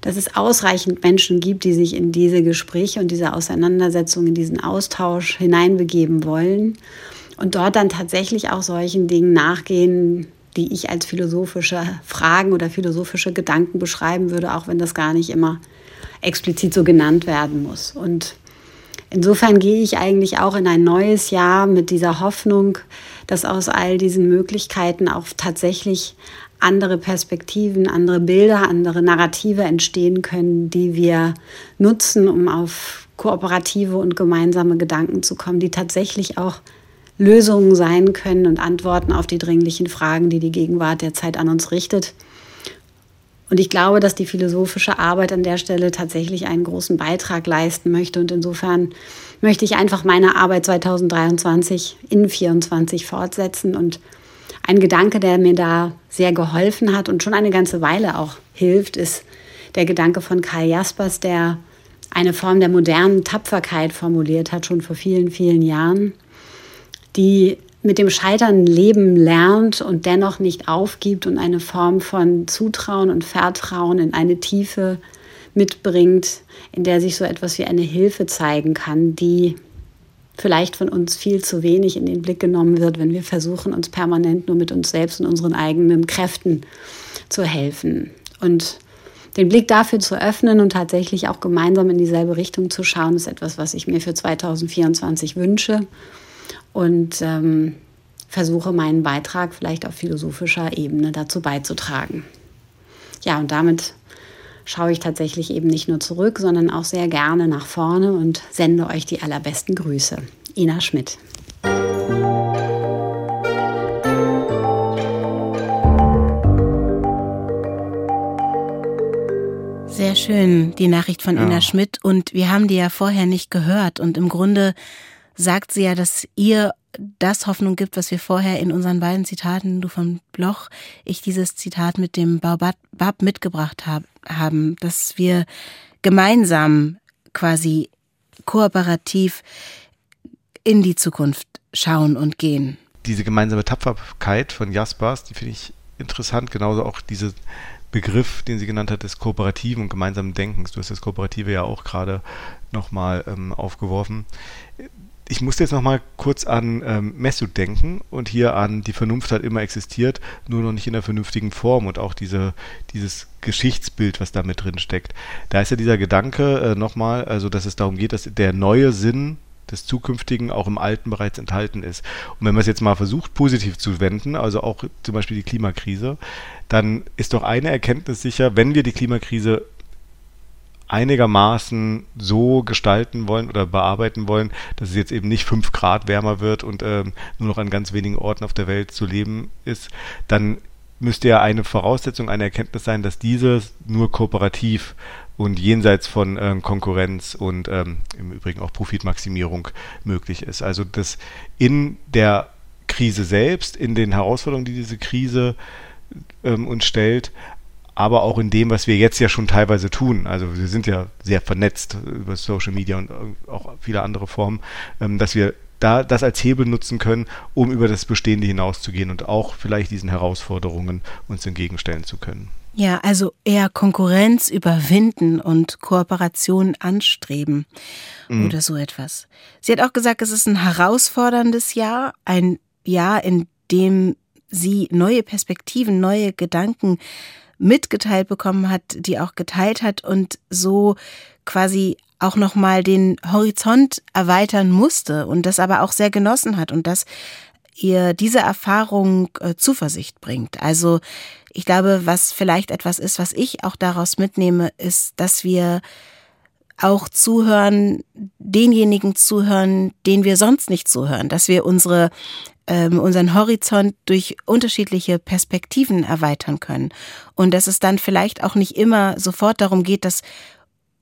dass es ausreichend Menschen gibt, die sich in diese Gespräche und diese Auseinandersetzung, in diesen Austausch hineinbegeben wollen und dort dann tatsächlich auch solchen Dingen nachgehen, die ich als philosophische Fragen oder philosophische Gedanken beschreiben würde, auch wenn das gar nicht immer explizit so genannt werden muss. Und insofern gehe ich eigentlich auch in ein neues Jahr mit dieser Hoffnung, dass aus all diesen Möglichkeiten auch tatsächlich andere Perspektiven, andere Bilder, andere Narrative entstehen können, die wir nutzen, um auf kooperative und gemeinsame Gedanken zu kommen, die tatsächlich auch Lösungen sein können und Antworten auf die dringlichen Fragen, die die Gegenwart der Zeit an uns richtet. Und ich glaube, dass die philosophische Arbeit an der Stelle tatsächlich einen großen Beitrag leisten möchte. Und insofern möchte ich einfach meine Arbeit 2023 in 2024 fortsetzen. Und ein Gedanke, der mir da sehr geholfen hat und schon eine ganze Weile auch hilft, ist der Gedanke von Karl Jaspers, der eine Form der modernen Tapferkeit formuliert hat, schon vor vielen, vielen Jahren die mit dem Scheitern leben lernt und dennoch nicht aufgibt und eine Form von Zutrauen und Vertrauen in eine Tiefe mitbringt, in der sich so etwas wie eine Hilfe zeigen kann, die vielleicht von uns viel zu wenig in den Blick genommen wird, wenn wir versuchen, uns permanent nur mit uns selbst und unseren eigenen Kräften zu helfen. Und den Blick dafür zu öffnen und tatsächlich auch gemeinsam in dieselbe Richtung zu schauen, ist etwas, was ich mir für 2024 wünsche und ähm, versuche meinen Beitrag vielleicht auf philosophischer Ebene dazu beizutragen. Ja, und damit schaue ich tatsächlich eben nicht nur zurück, sondern auch sehr gerne nach vorne und sende euch die allerbesten Grüße. Ina Schmidt. Sehr schön, die Nachricht von ja. Ina Schmidt. Und wir haben die ja vorher nicht gehört. Und im Grunde sagt sie ja, dass ihr das Hoffnung gibt, was wir vorher in unseren beiden Zitaten, du von Bloch, ich dieses Zitat mit dem Baobab mitgebracht hab, haben, dass wir gemeinsam quasi kooperativ in die Zukunft schauen und gehen. Diese gemeinsame Tapferkeit von Jaspers, die finde ich interessant, genauso auch dieser Begriff, den sie genannt hat, des kooperativen und gemeinsamen Denkens. Du hast das Kooperative ja auch gerade nochmal ähm, aufgeworfen ich musste jetzt noch mal kurz an ähm, Messut denken und hier an die Vernunft hat immer existiert, nur noch nicht in der vernünftigen Form und auch diese, dieses Geschichtsbild, was da mit drin steckt. Da ist ja dieser Gedanke äh, nochmal, also dass es darum geht, dass der neue Sinn des Zukünftigen auch im Alten bereits enthalten ist. Und wenn man es jetzt mal versucht, positiv zu wenden, also auch zum Beispiel die Klimakrise, dann ist doch eine Erkenntnis sicher, wenn wir die Klimakrise einigermaßen so gestalten wollen oder bearbeiten wollen, dass es jetzt eben nicht fünf Grad wärmer wird und ähm, nur noch an ganz wenigen Orten auf der Welt zu leben ist, dann müsste ja eine Voraussetzung, eine Erkenntnis sein, dass dieses nur kooperativ und jenseits von äh, Konkurrenz und ähm, im Übrigen auch Profitmaximierung möglich ist. Also dass in der Krise selbst, in den Herausforderungen, die diese Krise ähm, uns stellt, aber auch in dem, was wir jetzt ja schon teilweise tun. Also wir sind ja sehr vernetzt über Social Media und äh, auch viele andere Formen, ähm, dass wir da das als Hebel nutzen können, um über das Bestehende hinauszugehen und auch vielleicht diesen Herausforderungen uns entgegenstellen zu können. Ja, also eher Konkurrenz überwinden und Kooperation anstreben mhm. oder so etwas. Sie hat auch gesagt, es ist ein herausforderndes Jahr, ein Jahr, in dem sie neue Perspektiven, neue Gedanken mitgeteilt bekommen hat, die auch geteilt hat und so quasi auch nochmal den Horizont erweitern musste und das aber auch sehr genossen hat und dass ihr diese Erfahrung äh, Zuversicht bringt. Also ich glaube, was vielleicht etwas ist, was ich auch daraus mitnehme, ist, dass wir auch zuhören, denjenigen zuhören, den wir sonst nicht zuhören, dass wir unsere ähm, unseren Horizont durch unterschiedliche Perspektiven erweitern können und dass es dann vielleicht auch nicht immer sofort darum geht, dass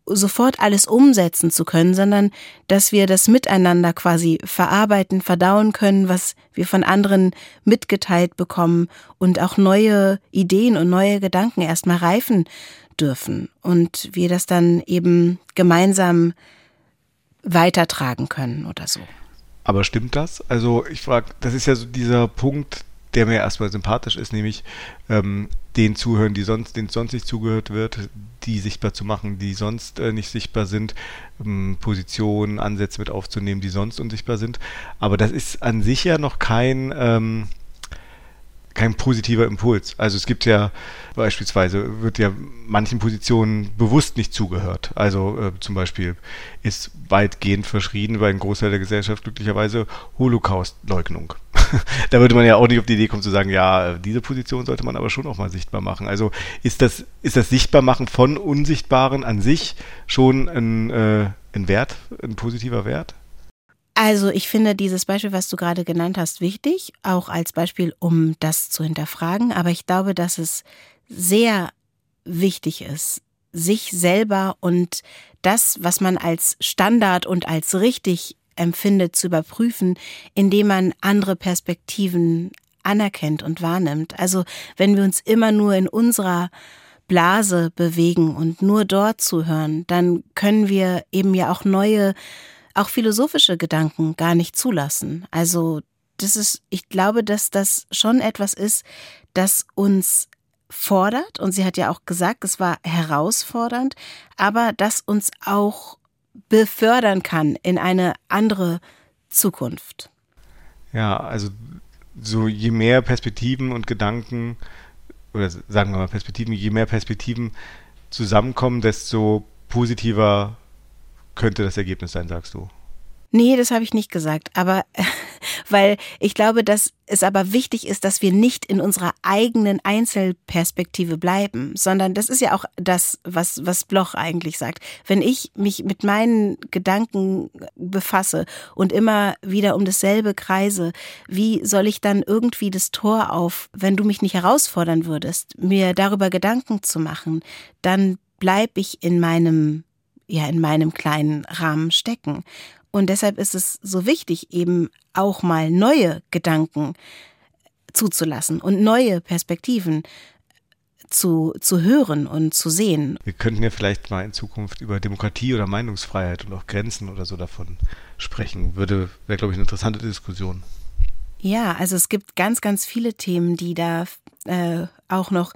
sofort alles umsetzen zu können, sondern dass wir das miteinander quasi verarbeiten, verdauen können, was wir von anderen mitgeteilt bekommen und auch neue Ideen und neue Gedanken erstmal reifen dürfen und wir das dann eben gemeinsam weitertragen können oder so. Aber stimmt das? Also ich frage, das ist ja so dieser Punkt, der mir erstmal sympathisch ist, nämlich ähm, den zuhören, die sonst, denen sonst nicht zugehört wird, die sichtbar zu machen, die sonst äh, nicht sichtbar sind, ähm, Positionen, Ansätze mit aufzunehmen, die sonst unsichtbar sind. Aber das ist an sich ja noch kein ähm, kein positiver Impuls. Also es gibt ja beispielsweise, wird ja manchen Positionen bewusst nicht zugehört. Also äh, zum Beispiel ist weitgehend verschrien bei einem Großteil der Gesellschaft glücklicherweise Holocaust-Leugnung. da würde man ja auch nicht auf die Idee kommen zu sagen, ja, diese Position sollte man aber schon auch mal sichtbar machen. Also ist das, ist das Sichtbarmachen von Unsichtbaren an sich schon ein, äh, ein Wert, ein positiver Wert? Also ich finde dieses Beispiel, was du gerade genannt hast, wichtig, auch als Beispiel, um das zu hinterfragen. Aber ich glaube, dass es sehr wichtig ist, sich selber und das, was man als Standard und als richtig empfindet, zu überprüfen, indem man andere Perspektiven anerkennt und wahrnimmt. Also wenn wir uns immer nur in unserer Blase bewegen und nur dort zuhören, dann können wir eben ja auch neue auch philosophische Gedanken gar nicht zulassen. Also das ist, ich glaube, dass das schon etwas ist, das uns fordert. Und sie hat ja auch gesagt, es war herausfordernd, aber das uns auch befördern kann in eine andere Zukunft. Ja, also so je mehr Perspektiven und Gedanken, oder sagen wir mal Perspektiven, je mehr Perspektiven zusammenkommen, desto positiver könnte das Ergebnis sein, sagst du? Nee, das habe ich nicht gesagt, aber weil ich glaube, dass es aber wichtig ist, dass wir nicht in unserer eigenen Einzelperspektive bleiben, sondern das ist ja auch das, was, was Bloch eigentlich sagt. Wenn ich mich mit meinen Gedanken befasse und immer wieder um dasselbe kreise, wie soll ich dann irgendwie das Tor auf, wenn du mich nicht herausfordern würdest, mir darüber Gedanken zu machen, dann bleib ich in meinem ja in meinem kleinen Rahmen stecken. Und deshalb ist es so wichtig, eben auch mal neue Gedanken zuzulassen und neue Perspektiven zu, zu hören und zu sehen. Wir könnten ja vielleicht mal in Zukunft über Demokratie oder Meinungsfreiheit und auch Grenzen oder so davon sprechen. Würde, wäre, glaube ich, eine interessante Diskussion. Ja, also es gibt ganz, ganz viele Themen, die da äh, auch noch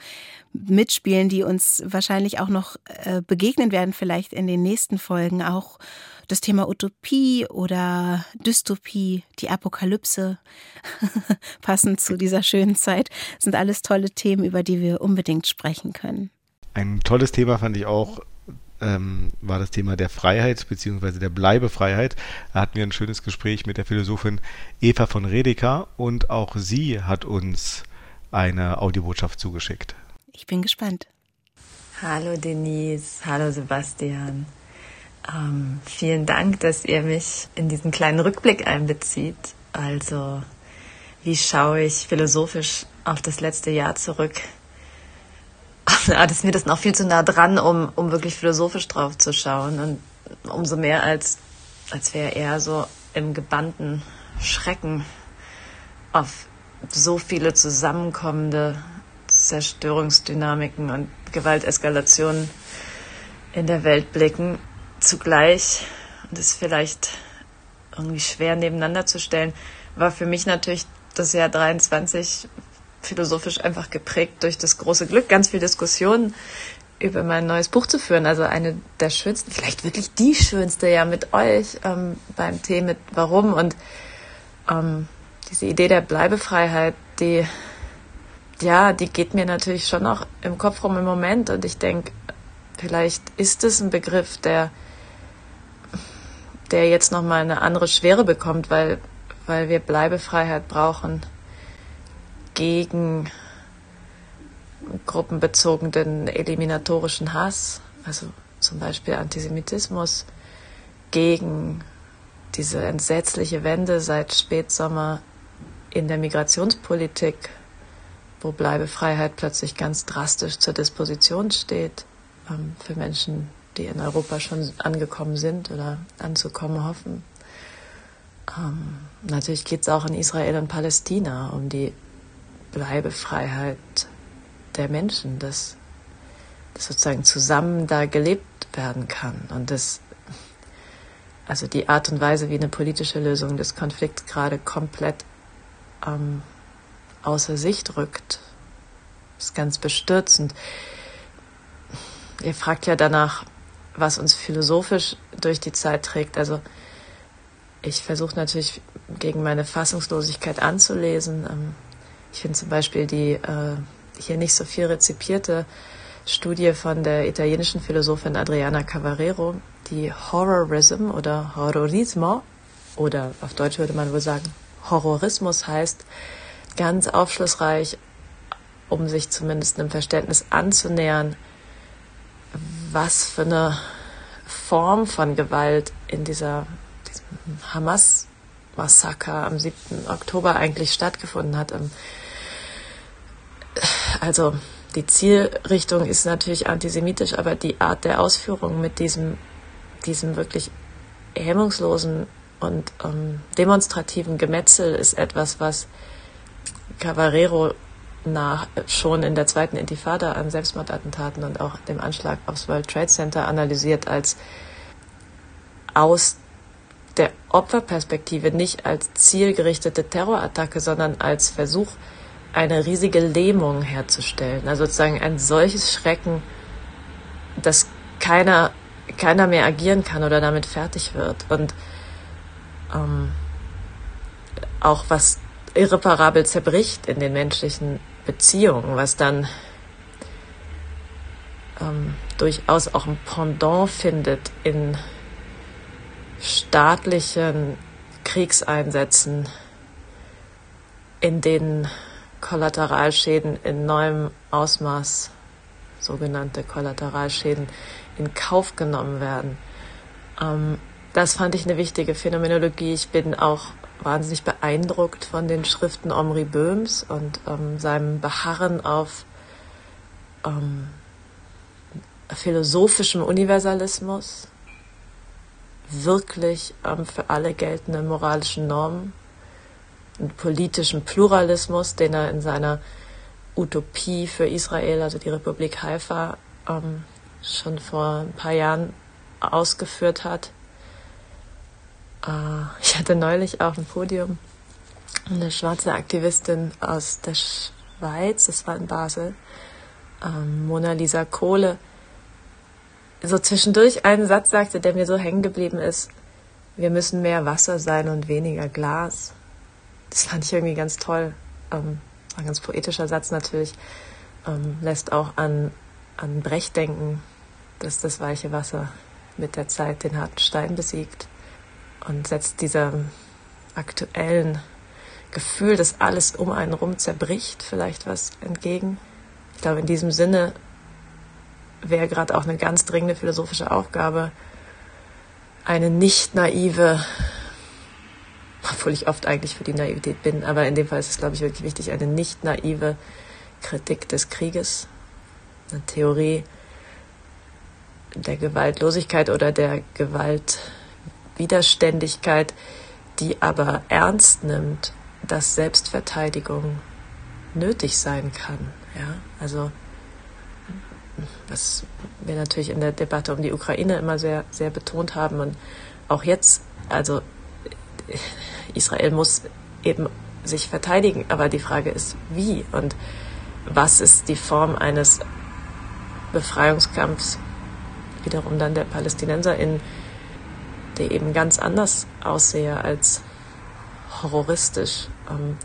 mitspielen, die uns wahrscheinlich auch noch äh, begegnen werden, vielleicht in den nächsten Folgen. Auch das Thema Utopie oder Dystopie, die Apokalypse, passend zu dieser schönen Zeit, sind alles tolle Themen, über die wir unbedingt sprechen können. Ein tolles Thema fand ich auch, ähm, war das Thema der Freiheit bzw. der Bleibefreiheit. Da hatten wir ein schönes Gespräch mit der Philosophin Eva von Redeker und auch sie hat uns eine Audiobotschaft zugeschickt. Ich bin gespannt. Hallo Denise, hallo Sebastian. Ähm, vielen Dank, dass ihr mich in diesen kleinen Rückblick einbezieht. Also, wie schaue ich philosophisch auf das letzte Jahr zurück? das ist mir das noch viel zu nah dran, um, um wirklich philosophisch drauf zu schauen. Und umso mehr als, als wäre eher so im gebannten Schrecken auf so viele zusammenkommende Zerstörungsdynamiken und Gewalteskalationen in der Welt blicken. Zugleich, und das ist vielleicht irgendwie schwer nebeneinander zu stellen, war für mich natürlich das Jahr 23 philosophisch einfach geprägt durch das große Glück, ganz viel Diskussionen über mein neues Buch zu führen. Also eine der schönsten, vielleicht wirklich die schönste ja mit euch ähm, beim Thema mit Warum. Und ähm, diese Idee der Bleibefreiheit, die ja, die geht mir natürlich schon noch im Kopf rum im Moment. Und ich denke, vielleicht ist es ein Begriff, der der jetzt noch mal eine andere Schwere bekommt, weil weil wir Bleibefreiheit brauchen gegen gruppenbezogenen eliminatorischen Hass, also zum Beispiel Antisemitismus, gegen diese entsetzliche Wende seit Spätsommer in der Migrationspolitik, wo Bleibefreiheit plötzlich ganz drastisch zur Disposition steht ähm, für Menschen, die in Europa schon angekommen sind oder anzukommen hoffen. Ähm, natürlich geht es auch in Israel und Palästina um die Bleibefreiheit der Menschen, dass, dass sozusagen zusammen da gelebt werden kann und das also die Art und Weise, wie eine politische Lösung des Konflikts gerade komplett ähm, außer Sicht rückt, ist ganz bestürzend. Ihr fragt ja danach, was uns philosophisch durch die Zeit trägt. Also ich versuche natürlich gegen meine Fassungslosigkeit anzulesen. Ähm, ich finde zum Beispiel die äh, hier nicht so viel rezipierte Studie von der italienischen Philosophin Adriana Cavarero, die Horrorism oder Horrorismo oder auf Deutsch würde man wohl sagen Horrorismus heißt, ganz aufschlussreich, um sich zumindest einem Verständnis anzunähern, was für eine Form von Gewalt in dieser Hamas-Massaker am 7. Oktober eigentlich stattgefunden hat. Also die Zielrichtung ist natürlich antisemitisch, aber die Art der Ausführung mit diesem, diesem wirklich hemmungslosen und ähm, demonstrativen Gemetzel ist etwas, was Cavarero nach, schon in der zweiten Intifada an Selbstmordattentaten und auch dem Anschlag aufs World Trade Center analysiert als aus der Opferperspektive nicht als zielgerichtete Terrorattacke, sondern als Versuch, eine riesige Lähmung herzustellen. Also sozusagen ein solches Schrecken, dass keiner, keiner mehr agieren kann oder damit fertig wird. Und ähm, auch was irreparabel zerbricht in den menschlichen Beziehungen, was dann ähm, durchaus auch ein Pendant findet in staatlichen Kriegseinsätzen, in denen Kollateralschäden in neuem Ausmaß, sogenannte Kollateralschäden, in Kauf genommen werden. Ähm, das fand ich eine wichtige Phänomenologie. Ich bin auch wahnsinnig beeindruckt von den Schriften Omri Böhms und ähm, seinem Beharren auf ähm, philosophischem Universalismus, wirklich ähm, für alle geltenden moralischen Normen politischen Pluralismus, den er in seiner Utopie für Israel, also die Republik Haifa, ähm, schon vor ein paar Jahren ausgeführt hat. Äh, ich hatte neulich auf dem Podium eine schwarze Aktivistin aus der Schweiz, das war in Basel, ähm, Mona Lisa Kohle, so zwischendurch einen Satz sagte, der mir so hängen geblieben ist, wir müssen mehr Wasser sein und weniger Glas. Das fand ich irgendwie ganz toll. Ähm, ein ganz poetischer Satz natürlich. Ähm, lässt auch an, an Brecht denken, dass das weiche Wasser mit der Zeit den harten Stein besiegt und setzt diesem aktuellen Gefühl, dass alles um einen rum zerbricht, vielleicht was entgegen. Ich glaube, in diesem Sinne wäre gerade auch eine ganz dringende philosophische Aufgabe, eine nicht naive, obwohl ich oft eigentlich für die Naivität bin, aber in dem Fall ist es, glaube ich, wirklich wichtig, eine nicht naive Kritik des Krieges eine Theorie der Gewaltlosigkeit oder der Gewaltwiderständigkeit, die aber ernst nimmt, dass Selbstverteidigung nötig sein kann. Ja, also was wir natürlich in der Debatte um die Ukraine immer sehr, sehr betont haben und auch jetzt, also Israel muss eben sich verteidigen, aber die Frage ist, wie und was ist die Form eines Befreiungskampfs, wiederum dann der PalästinenserInnen, der eben ganz anders aussehe als horroristisch. Ähm,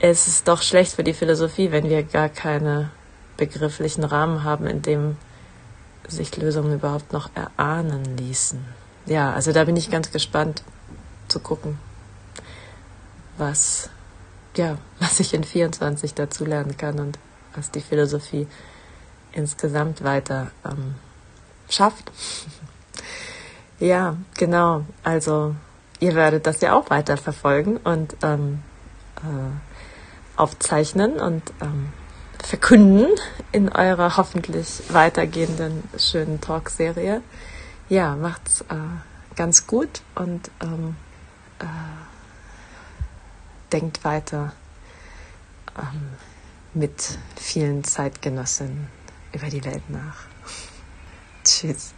es ist doch schlecht für die Philosophie, wenn wir gar keine begrifflichen Rahmen haben, in dem sich Lösungen überhaupt noch erahnen ließen. Ja, also da bin ich ganz gespannt zu gucken, was, ja, was ich in 24 dazu lernen kann und was die Philosophie insgesamt weiter ähm, schafft. ja, genau. Also ihr werdet das ja auch weiter verfolgen und ähm, äh, aufzeichnen und ähm, verkünden in eurer hoffentlich weitergehenden schönen Talkserie. Ja, macht's äh, ganz gut und ähm, äh, denkt weiter ähm, mit vielen Zeitgenossen über die Welt nach. Tschüss.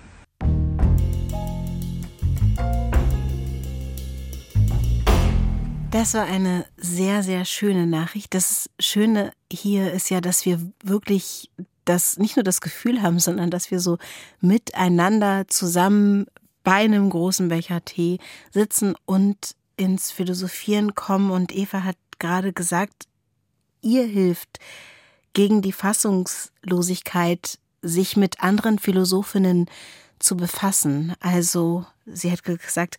Das war eine sehr, sehr schöne Nachricht. Das Schöne hier ist ja, dass wir wirklich das nicht nur das Gefühl haben, sondern dass wir so miteinander zusammen bei einem großen Becher Tee sitzen und ins Philosophieren kommen. Und Eva hat gerade gesagt, ihr hilft gegen die Fassungslosigkeit, sich mit anderen Philosophinnen zu befassen. Also sie hat gesagt,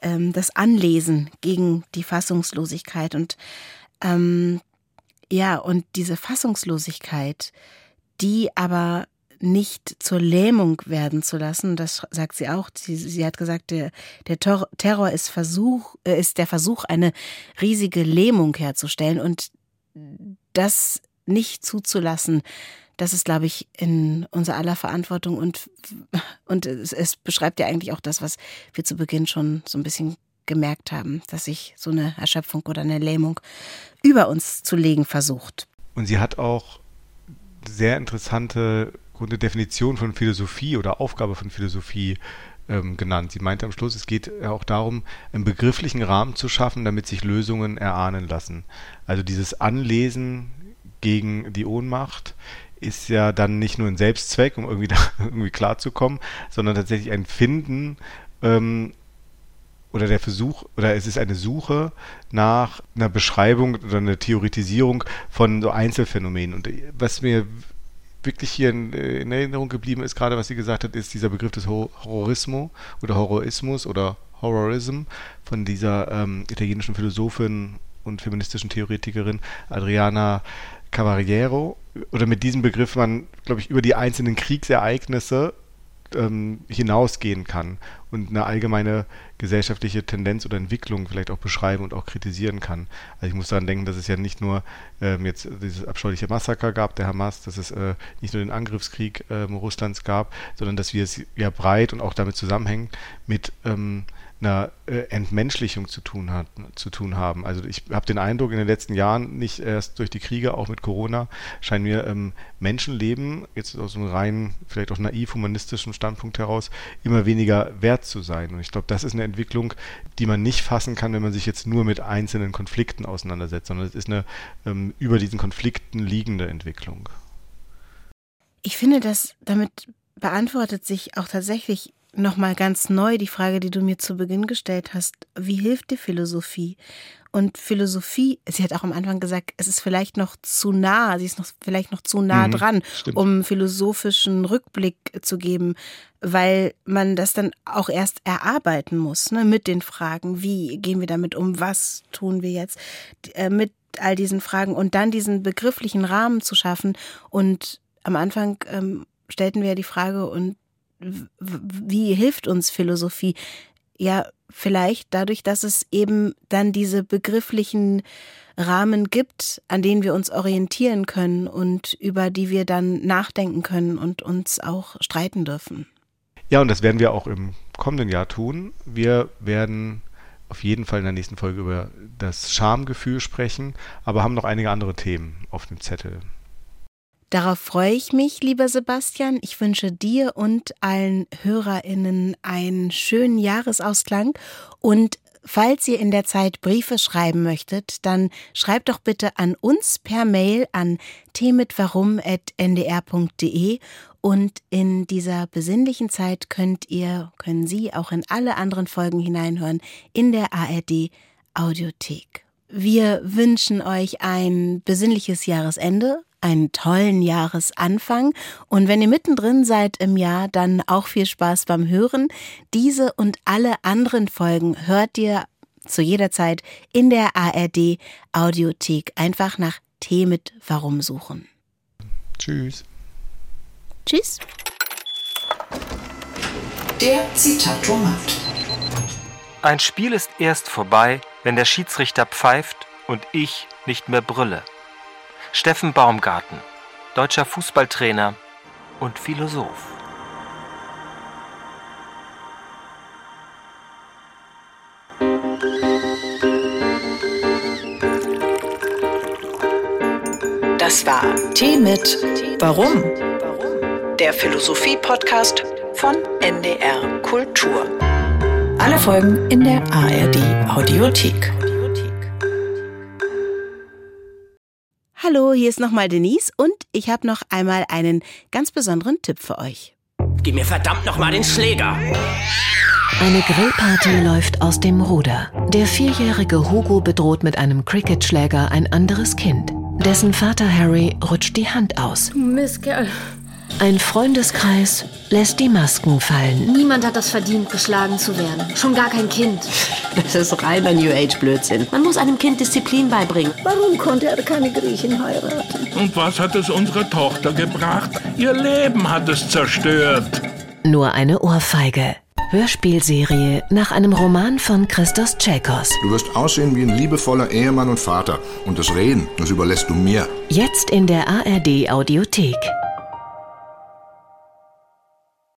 ähm, das Anlesen gegen die Fassungslosigkeit und ähm, ja, und diese Fassungslosigkeit, die aber nicht zur Lähmung werden zu lassen, das sagt sie auch. Sie, sie hat gesagt, der, der Terror ist Versuch, äh, ist der Versuch, eine riesige Lähmung herzustellen und das nicht zuzulassen, das ist, glaube ich, in unser aller Verantwortung und, und es, es beschreibt ja eigentlich auch das, was wir zu Beginn schon so ein bisschen gemerkt haben, dass sich so eine Erschöpfung oder eine Lähmung über uns zu legen versucht. Und sie hat auch sehr interessante Grunde Definition von Philosophie oder Aufgabe von Philosophie ähm, genannt. Sie meinte am Schluss, es geht auch darum, einen begrifflichen Rahmen zu schaffen, damit sich Lösungen erahnen lassen. Also dieses Anlesen gegen die Ohnmacht ist ja dann nicht nur ein Selbstzweck, um irgendwie da irgendwie klarzukommen, sondern tatsächlich ein Finden ähm, oder der Versuch, oder es ist eine Suche nach einer Beschreibung oder einer Theoretisierung von so Einzelfänomenen. Und was mir wirklich hier in, in Erinnerung geblieben ist, gerade was sie gesagt hat, ist dieser Begriff des Horrorismo oder Horrorismus oder Horrorism von dieser ähm, italienischen Philosophin und feministischen Theoretikerin Adriana Cavaliero oder mit diesem Begriff man, glaube ich, über die einzelnen Kriegsereignisse ähm, hinausgehen kann und eine allgemeine gesellschaftliche Tendenz oder Entwicklung vielleicht auch beschreiben und auch kritisieren kann. Also ich muss daran denken, dass es ja nicht nur ähm, jetzt dieses abscheuliche Massaker gab, der Hamas, dass es äh, nicht nur den Angriffskrieg ähm, Russlands gab, sondern dass wir es ja breit und auch damit zusammenhängen mit ähm, einer äh, Entmenschlichung zu tun, hat, zu tun haben. Also ich habe den Eindruck, in den letzten Jahren, nicht erst durch die Kriege, auch mit Corona, scheinen mir ähm, Menschenleben, jetzt aus einem rein, vielleicht auch naiv humanistischen Standpunkt heraus, immer weniger wert zu sein. Und ich glaube, das ist eine Entwicklung, die man nicht fassen kann, wenn man sich jetzt nur mit einzelnen Konflikten auseinandersetzt, sondern es ist eine ähm, über diesen Konflikten liegende Entwicklung. Ich finde, dass damit beantwortet sich auch tatsächlich nochmal ganz neu die Frage, die du mir zu Beginn gestellt hast. Wie hilft dir Philosophie? Und Philosophie, sie hat auch am Anfang gesagt, es ist vielleicht noch zu nah, sie ist noch vielleicht noch zu nah mhm, dran, stimmt. um philosophischen Rückblick zu geben, weil man das dann auch erst erarbeiten muss, ne, mit den Fragen, wie gehen wir damit um, was tun wir jetzt, äh, mit all diesen Fragen und dann diesen begrifflichen Rahmen zu schaffen. Und am Anfang ähm, stellten wir ja die Frage, und wie hilft uns Philosophie? ja, vielleicht dadurch, dass es eben dann diese begrifflichen Rahmen gibt, an denen wir uns orientieren können und über die wir dann nachdenken können und uns auch streiten dürfen. Ja, und das werden wir auch im kommenden Jahr tun. Wir werden auf jeden Fall in der nächsten Folge über das Schamgefühl sprechen, aber haben noch einige andere Themen auf dem Zettel. Darauf freue ich mich, lieber Sebastian. Ich wünsche dir und allen HörerInnen einen schönen Jahresausklang und Falls ihr in der Zeit Briefe schreiben möchtet, dann schreibt doch bitte an uns per Mail an themitwarum.ndr.de und in dieser besinnlichen Zeit könnt ihr, können Sie auch in alle anderen Folgen hineinhören in der ARD Audiothek. Wir wünschen euch ein besinnliches Jahresende, einen tollen Jahresanfang und wenn ihr mittendrin seid im Jahr, dann auch viel Spaß beim Hören. Diese und alle anderen Folgen hört ihr zu jeder Zeit in der ARD Audiothek. Einfach nach T mit Warum suchen. Tschüss. Tschüss. Der Zitatomat. Ein Spiel ist erst vorbei, wenn der Schiedsrichter pfeift und ich nicht mehr brülle. Steffen Baumgarten, deutscher Fußballtrainer und Philosoph. Das war Tee mit Warum? Der Philosophie-Podcast von NDR Kultur. Alle Folgen in der ARD Audiothek. Hallo, hier ist nochmal Denise und ich habe noch einmal einen ganz besonderen Tipp für euch. Gib mir verdammt nochmal den Schläger! Eine Grillparty läuft aus dem Ruder. Der vierjährige Hugo bedroht mit einem Cricketschläger ein anderes Kind. Dessen Vater Harry rutscht die Hand aus. Mistkerl. Ein Freundeskreis lässt die Masken fallen. Niemand hat das verdient, geschlagen zu werden. Schon gar kein Kind. Das ist reiner New Age Blödsinn. Man muss einem Kind Disziplin beibringen. Warum konnte er keine Griechen heiraten? Und was hat es unserer Tochter gebracht? Ihr Leben hat es zerstört. Nur eine Ohrfeige. Hörspielserie nach einem Roman von Christos Tschekos. Du wirst aussehen wie ein liebevoller Ehemann und Vater. Und das Reden, das überlässt du mir. Jetzt in der ARD Audiothek.